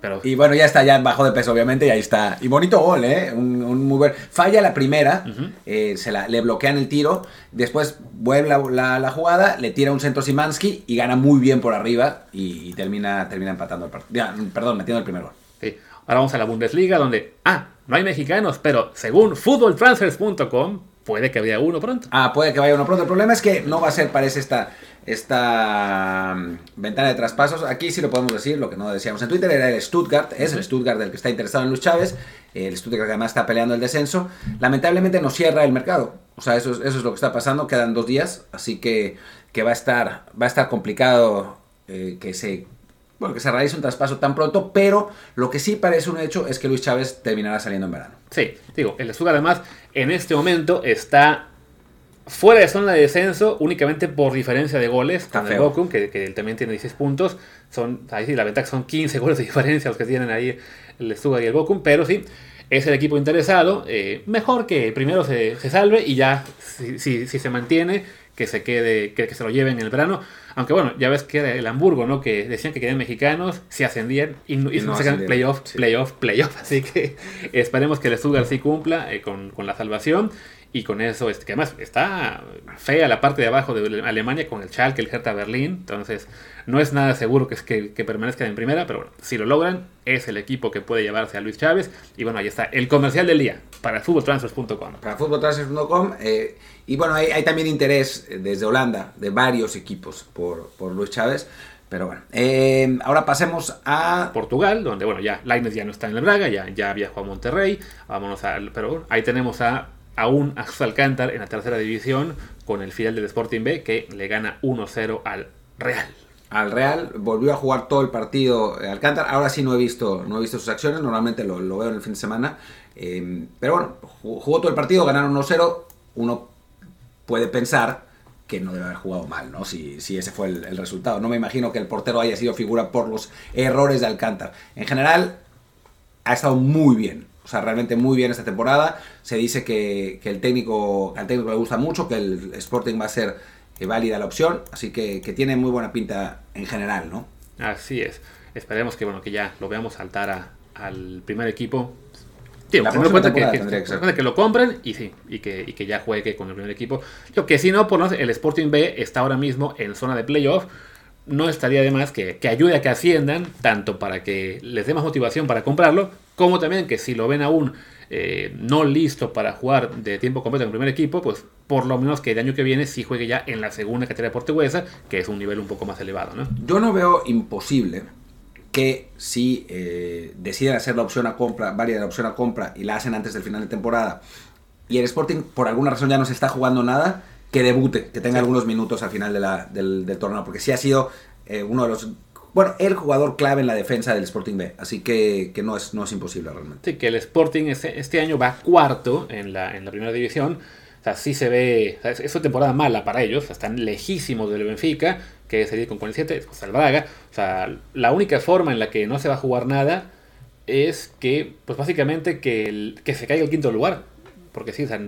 [SPEAKER 2] Pero...
[SPEAKER 1] Y bueno, ya está ya bajo de peso, obviamente, y ahí está. Y bonito gol, ¿eh? Un, muy buen... Falla la primera, eh, se la, le bloquean el tiro, después vuelve la, jugada, le tira un centro Simansky y gana muy bien por arriba y, termina, termina empatando el partido. Perdón, metiendo el primer gol.
[SPEAKER 2] Sí. Ahora vamos a la Bundesliga, donde, ah, no hay mexicanos, pero según footballtransfers.com, puede que vaya uno pronto.
[SPEAKER 1] Ah, puede que vaya uno pronto. El problema es que no va a ser, parece, esta, esta mm, ventana de traspasos. Aquí sí lo podemos decir, lo que no decíamos en Twitter era el Stuttgart, es el Stuttgart del que está interesado en Luis Chávez. El Stuttgart que además está peleando el descenso. Lamentablemente no cierra el mercado. O sea, eso, eso es lo que está pasando. Quedan dos días, así que, que va, a estar, va a estar complicado eh, que se bueno, que se realice un traspaso tan pronto, pero lo que sí parece un hecho es que Luis Chávez terminará saliendo en verano.
[SPEAKER 2] Sí, digo, el Stuttgart además en este momento está Fuera de zona de descenso, únicamente por diferencia de goles, con el Bochum, que, que, también tiene 16 puntos. Son, ahí sí, la ventaja son 15 goles de diferencia los que tienen ahí el Stuttgart y el Bochum, pero sí, es el equipo interesado. Eh, mejor que primero se, se, salve y ya, si, si, si, se mantiene, que se quede, que, que, se lo lleven en el verano. Aunque bueno, ya ves que el Hamburgo, ¿no? Que decían que quedan mexicanos, se ascendían y, y, no, sacan playoff, playoff, playoff. Así que esperemos que el Stuttgart sí cumpla eh, con, con la salvación y con eso, este, que además está fea la parte de abajo de Alemania con el Schalke, el Hertha Berlín, entonces no es nada seguro que, que, que permanezcan en primera, pero bueno, si lo logran, es el equipo que puede llevarse a Luis Chávez. Y bueno, ahí está el comercial del día para futboltransfers.com.
[SPEAKER 1] Para futboltransfers.com. Eh, y bueno, hay, hay, también interés desde Holanda de varios equipos por, por Luis Chávez. Pero bueno, eh, ahora pasemos a
[SPEAKER 2] Portugal, donde bueno, ya Lainez ya no está en el Braga, ya, ya viajó a Monterrey. Vámonos a. Pero bueno, ahí tenemos a aún a Alcántar en la tercera división con el final del Sporting B que le gana 1-0 al Real.
[SPEAKER 1] Al Real, volvió a jugar todo el partido eh, Alcántar. Ahora sí no he visto, no he visto sus acciones, normalmente lo, lo veo en el fin de semana. Eh, pero bueno, jugó todo el partido, ganaron 1-0. Uno puede pensar que no debe haber jugado mal, ¿no? Si, si ese fue el, resultado. No me imagino que el portero haya sido figura por los errores de Alcántar. En general, ha estado muy bien. O sea, realmente muy bien esta temporada. Se dice que, que el técnico, al técnico le gusta mucho, que el Sporting va a ser eh, válida la opción. Así que, que, tiene muy buena pinta en general, ¿no?
[SPEAKER 2] Así es. Esperemos que, bueno, que ya lo veamos saltar a, al primer equipo. Tío, la cuenta que, que, que, que, lo compren y sí, y que, y que ya juegue con el primer equipo. Yo que si no, por no, el Sporting B está ahora mismo en zona de playoff. No estaría de más que, que ayude a que asciendan, tanto para que les dé más motivación para comprarlo, como también que si lo ven aún eh, no listo para jugar de tiempo completo en el primer equipo, pues por lo menos que el año que viene sí juegue ya en la segunda categoría portuguesa, que es un nivel un poco más elevado. ¿no?
[SPEAKER 1] Yo no veo imposible que si eh, deciden hacer la opción a compra, válida la opción a compra y la hacen antes del final de temporada, y el Sporting por alguna razón ya no se está jugando nada, que debute, que tenga sí. algunos minutos al final de la, del, del, torneo, porque sí ha sido eh, uno de los bueno, el jugador clave en la defensa del Sporting B, así que, que no, es, no es imposible realmente.
[SPEAKER 2] Sí, que el Sporting este, este, año va cuarto en la, en la primera división. O sea, sí se ve, o sea, es una temporada mala para ellos, están lejísimos del Benfica, que sería con 47, pues el Braga. O sea, la única forma en la que no se va a jugar nada es que, pues básicamente, que, el, que se caiga el quinto lugar. Porque sí, o sea,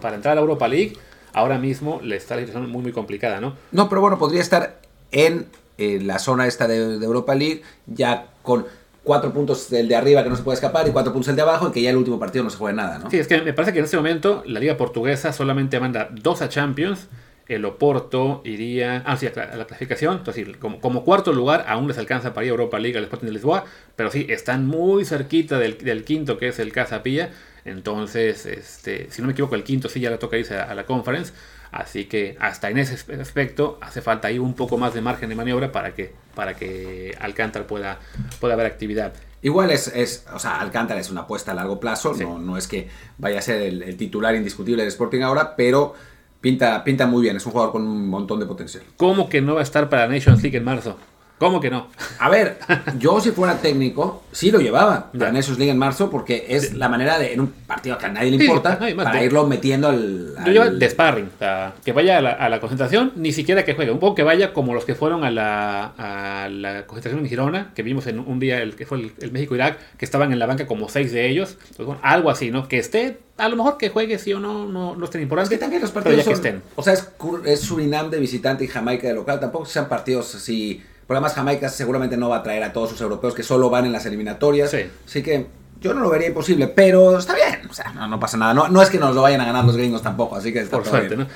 [SPEAKER 2] para entrar a la Europa League, ahora mismo le está la situación muy, muy complicada, ¿no?
[SPEAKER 1] No, pero bueno, podría estar en eh, la zona esta de, de, Europa League, ya con cuatro puntos del de arriba que no se puede escapar y cuatro puntos del de abajo, y que ya el último partido no se juega nada, ¿no?
[SPEAKER 2] Sí, es que me parece que en este momento la liga portuguesa solamente manda dos a Champions, el Oporto iría ah, sí, a la clasificación, entonces como, como, cuarto lugar aún les alcanza para ir a Europa League al Sporting de Lisboa, pero sí, están muy cerquita del, del quinto que es el Casapilla, entonces, este, si no me equivoco, el quinto sí ya le toca irse a, a la Conference, Así que hasta en ese aspecto hace falta ahí un poco más de margen de maniobra para que, para que Alcántara pueda, pueda haber actividad.
[SPEAKER 1] Igual es, es, o sea, Alcántara es una apuesta a largo plazo, sí. no, no, es que vaya a ser el, el, titular indiscutible del Sporting ahora, pero pinta, pinta muy bien, es un jugador con un montón de potencial.
[SPEAKER 2] ¿Cómo que no va a estar para Nations League en marzo? ¿Cómo que no?
[SPEAKER 1] A ver, yo si fuera técnico, sí lo llevaba en esos League en marzo, porque es la manera de, en un partido que a nadie le importa, sí, no, para irlo metiendo al.
[SPEAKER 2] al... Yo llevo de sparring, o sea, que vaya a la, a la, concentración, ni siquiera que juegue, un poco que vaya como los que fueron a la, a la concentración en Girona, que vimos en un día, el que fue el, el México-Irak, que estaban en la banca como seis de ellos, pues, bueno, algo así, ¿no? Que esté a lo mejor que juegue sí o no, no, no es tan importante.
[SPEAKER 1] Es que también los partidos son, estén. O sea, es, es, Surinam de visitante y Jamaica de local. Tampoco sean partidos así. Por además, Jamaica seguramente no va a traer a todos sus europeos que solo van en las eliminatorias. Sí. Así que yo no lo vería imposible, pero está bien. O sea, no, no pasa nada. No, no, es que nos lo vayan a ganar los gringos tampoco, así que está
[SPEAKER 2] Por suerte, bien. ¿no?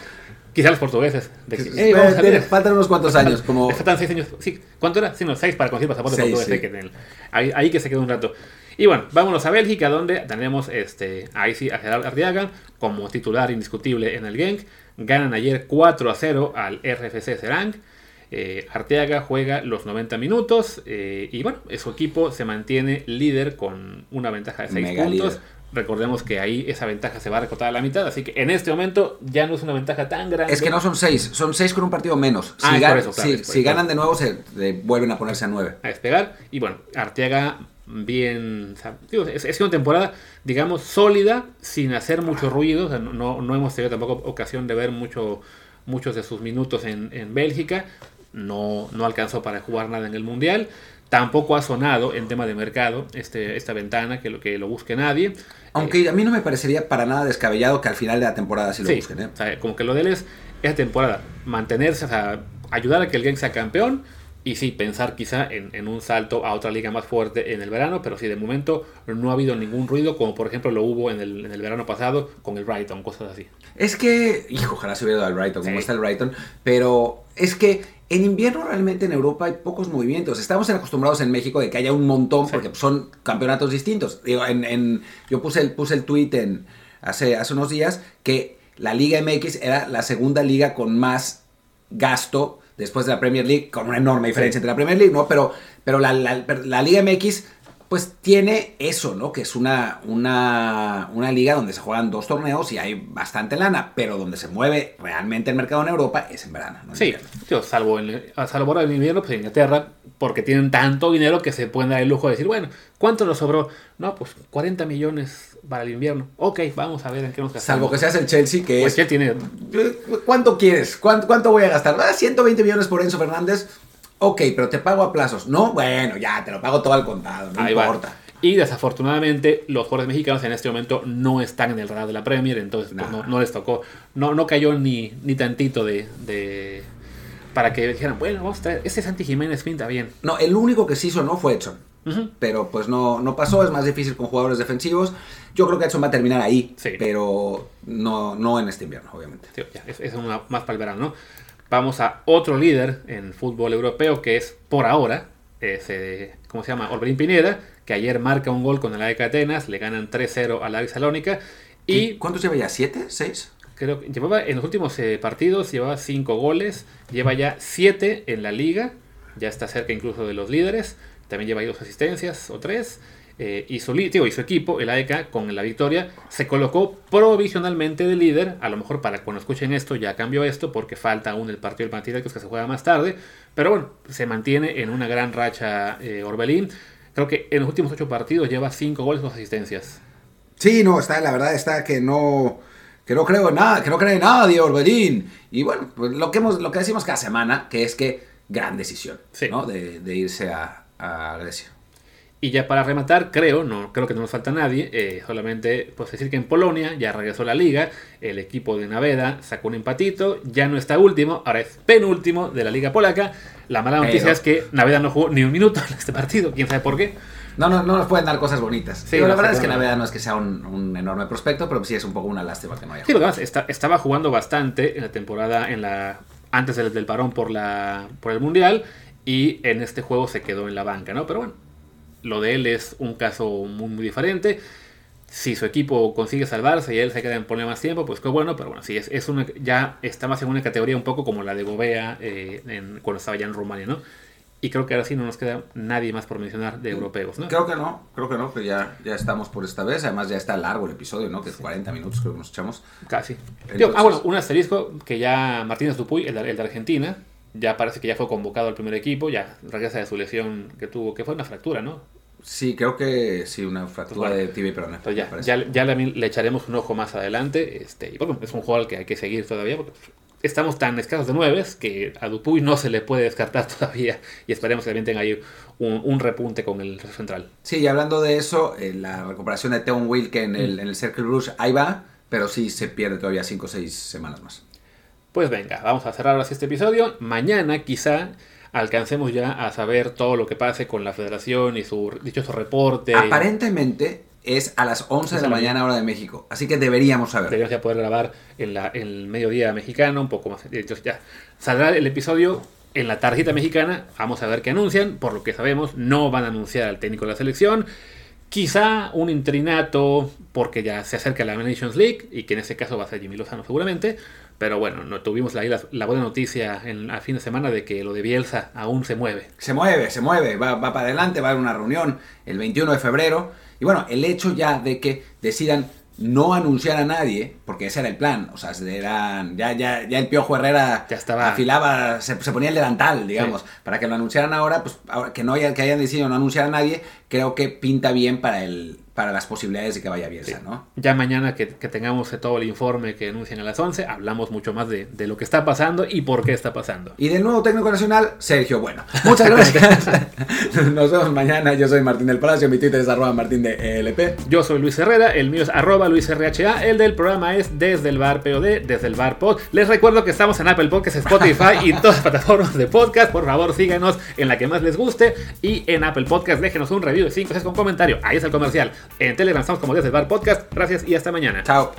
[SPEAKER 2] Quizá los portugueses.
[SPEAKER 1] De que, hey, vamos a ver. Faltan unos cuantos años. Como...
[SPEAKER 2] Faltan seis años. Sí, ¿Cuánto era? Sí, no, seis para conseguir pasaporte seis, portugués. Sí. Que ahí, ahí que se quedó un rato. Y bueno, vámonos a Bélgica, donde tenemos este, ahí sí a Gerard Ardiaga como titular indiscutible en el Genk. Ganan ayer 4 a 0 al RFC Serang. Eh, Arteaga juega los 90 minutos eh, y bueno, su equipo se mantiene líder con una ventaja de 6 puntos. Líder. Recordemos que ahí esa ventaja se va a recortar a la mitad, así que en este momento ya no es una ventaja tan grande.
[SPEAKER 1] Es que no son 6, son 6 con un partido menos. Si, ah, gan eso, claro, si, si ganan de nuevo, se vuelven a ponerse a 9.
[SPEAKER 2] A despegar. Y bueno, Arteaga bien. es, una temporada, digamos, sólida, sin hacer mucho ruido. no, no, hemos tenido tampoco ocasión de ver mucho, muchos de sus minutos en, en Bélgica. No, no alcanzó para jugar nada en el Mundial. Tampoco ha sonado en tema de mercado este, esta ventana, que lo, que lo busque nadie.
[SPEAKER 1] Aunque eh, a mí no me parecería para nada descabellado que al final de la temporada sí lo busquen. ¿eh?
[SPEAKER 2] como que lo de él es esta temporada, mantenerse, o sea, ayudar a que el Genk sea campeón y sí, pensar quizá en, un salto a otra liga más fuerte en el verano, pero sí, de momento no ha habido ningún ruido, como por ejemplo lo hubo en el, en el verano pasado con el Brighton, cosas así.
[SPEAKER 1] Es que, hijo, ojalá se hubiera dado al Brighton, como está el Brighton, pero es que en invierno realmente en Europa hay pocos movimientos. Estamos acostumbrados en México de que haya un montón, porque son campeonatos distintos. Digo, en, yo puse el, puse el tweet en, hace, hace unos días que la Liga MX era la segunda liga con más gasto después de la Premier League, con una enorme diferencia entre la Premier League, ¿no? Pero, pero la, la, Liga MX pues tiene eso, ¿no? Que es una, una, una, liga donde se juegan dos torneos y hay bastante lana, pero donde se mueve realmente el mercado en Europa es en verano. ¿no?
[SPEAKER 2] Sí, salvo, en, salvo en invierno, pues en Inglaterra, porque tienen tanto dinero que se pueden dar el lujo de decir, bueno, ¿cuánto nos sobró? No, pues 40 millones para el invierno. Ok, vamos a ver en qué nos
[SPEAKER 1] gastamos. Salvo que seas el Chelsea, que
[SPEAKER 2] pues
[SPEAKER 1] es...
[SPEAKER 2] tiene...
[SPEAKER 1] ¿Cuánto quieres? ¿Cuánto, ¿Cuánto voy a gastar? ¿120 ah, millones por Enzo Fernández? Ok, pero te pago a plazos. No, bueno, ya, te lo pago todo al contado, no importa.
[SPEAKER 2] Y desafortunadamente los jugadores mexicanos en este momento no están en el radar de la Premier, entonces pues, no, les tocó, no, no cayó ni, ni tantito de, de, para que dijeran, bueno, vamos a traer, ese Santi Jiménez pinta bien.
[SPEAKER 1] No, el único que sí hizo no fue Edson. Pero pues no, no pasó, es más difícil con jugadores defensivos. Yo creo que Edson va a terminar ahí, pero no, no en este invierno, obviamente.
[SPEAKER 2] es, es una, más para el verano, ¿no? Vamos a otro líder en fútbol europeo que es, por ahora, ese, ¿cómo se llama? Orbelín Pineda, que ayer marca un gol con el AEK Atenas, le ganan 3-0 a la Salónica. Y,
[SPEAKER 1] ¿Cuántos lleva ya? ¿Siete? ¿Seis?
[SPEAKER 2] Creo que llevaba en los últimos eh, partidos, llevaba 5 goles, lleva ya 7 en la liga, ya está cerca incluso de los líderes, también lleva ahí dos asistencias o tres. Eh, y, su, y su equipo, el AEK, con la victoria, se colocó provisionalmente de líder. A lo mejor para cuando escuchen esto ya cambió esto, porque falta aún el partido del Panathinaikos que se juega más tarde. Pero bueno, se mantiene en una gran racha eh, Orbelín. Creo que en los últimos ocho partidos lleva cinco goles o asistencias.
[SPEAKER 1] Sí, no, está, la verdad está que no, que no creo en nada, que no cree en nadie Orbelín. Y bueno, pues lo que, hemos, lo que decimos cada semana, que es que gran decisión ¿no? de, de irse a, a Grecia.
[SPEAKER 2] Y ya para rematar, creo, no creo que no nos falta nadie, eh, solamente pues decir que en Polonia ya regresó la liga, el equipo de Naveda sacó un empatito, ya no está último, ahora es penúltimo de la liga polaca. La mala noticia es que Naveda no jugó ni un minuto en este partido, quién sabe por qué.
[SPEAKER 1] No, no, no nos pueden dar cosas bonitas. Sí, la verdad es que Naveda no es que sea un, enorme prospecto, pero sí es un poco una lástima que no haya.
[SPEAKER 2] Sí, porque además estaba jugando bastante en la temporada, en la antes del, del parón por, la, por el Mundial, y en este juego se quedó en la banca, ¿no? Pero bueno, lo de él es un caso muy, muy diferente. Si su equipo consigue salvarse y él se queda en problemas tiempo, pues qué bueno, pero bueno, sí, es, es una, ya está más en una categoría un poco como la de Gobea eh, en, cuando estaba ya en Rumania, ¿no? Y creo que ahora sí no nos queda nadie más por mencionar de europeos, ¿no?
[SPEAKER 1] Creo que no, creo que no, que ya, ya estamos por esta vez. Además ya está largo el episodio, ¿no? Que es 40 minutos creo que nos echamos.
[SPEAKER 2] Casi. ah, bueno, un asterisco que ya Martínez Dupuy, el, el de Argentina, ya parece que ya fue convocado al primer equipo, ya regresa de su lesión que tuvo, que fue una fractura, ¿no?
[SPEAKER 1] Sí, creo que sí, una fractura de tibia y peroné.
[SPEAKER 2] ya, ya, ya le, echaremos un ojo más adelante. Este, y bueno, es un al que hay que seguir todavía porque estamos tan escasos de nueves que a Dupuy no se le puede descartar todavía y esperemos que también tenga ahí un, repunte con el central.
[SPEAKER 1] Sí, y hablando de eso, eh, la recuperación de Teon Wilke en el, mm. en el Circle Bruce, ahí va, pero sí se pierde todavía 5 o 6 semanas más.
[SPEAKER 2] Pues venga, vamos a cerrar así este episodio. Mañana quizá alcancemos ya a saber todo lo que pase con la federación y su dichoso reporte.
[SPEAKER 1] Aparentemente es a las 11 de la mañana hora de México, así que deberíamos saber.
[SPEAKER 2] Deberíamos ya poder grabar en, la, el mediodía mexicano, un poco más. Entonces ya saldrá el episodio en la tarjeta mexicana, vamos a ver qué anuncian, por lo que sabemos no van a anunciar al técnico de la selección. Quizá un interinato porque ya se acerca la Nations League y que en ese caso va a ser Jimmy Lozano seguramente. Pero bueno, no, tuvimos la, la, buena noticia en, a fin de semana de que lo de Bielsa aún se mueve.
[SPEAKER 1] Se mueve, se mueve, va, para adelante, va a haber una reunión el 21 de febrero. Y bueno, el hecho ya de que decidan no anunciar a nadie, porque ese era el plan, o sea, eran, ya, ya, ya el Piojo Herrera
[SPEAKER 2] ya estaba.
[SPEAKER 1] afilaba, se, ponía el delantal, digamos, para que lo anunciaran ahora, pues que no haya, que hayan decidido no anunciar a nadie, creo que pinta bien para el, para las posibilidades de que vaya Bielsa, ¿no?
[SPEAKER 2] Ya mañana que, tengamos todo el informe que anuncian a las 11, hablamos mucho más de, lo que está pasando y por qué está pasando.
[SPEAKER 1] Y del nuevo técnico nacional, Sergio Bueno. Muchas gracias. Nos vemos mañana. Yo soy Martín del Palacio, mi Twitter es arroba martín de ELP.
[SPEAKER 2] Yo soy Luis Herrera, el mío es arroba Luis RHA, el del programa es desde el bar POD, desde el bar pod. Les recuerdo que estamos en Apple Podcasts, Spotify y todas las plataformas de podcast. Por favor, síganos en la que más les guste y en Apple Podcasts déjenos un review de 5 con comentario. Ahí es el comercial. En Telegram estamos como desde bar podcast. Gracias y hasta mañana.
[SPEAKER 1] Chao.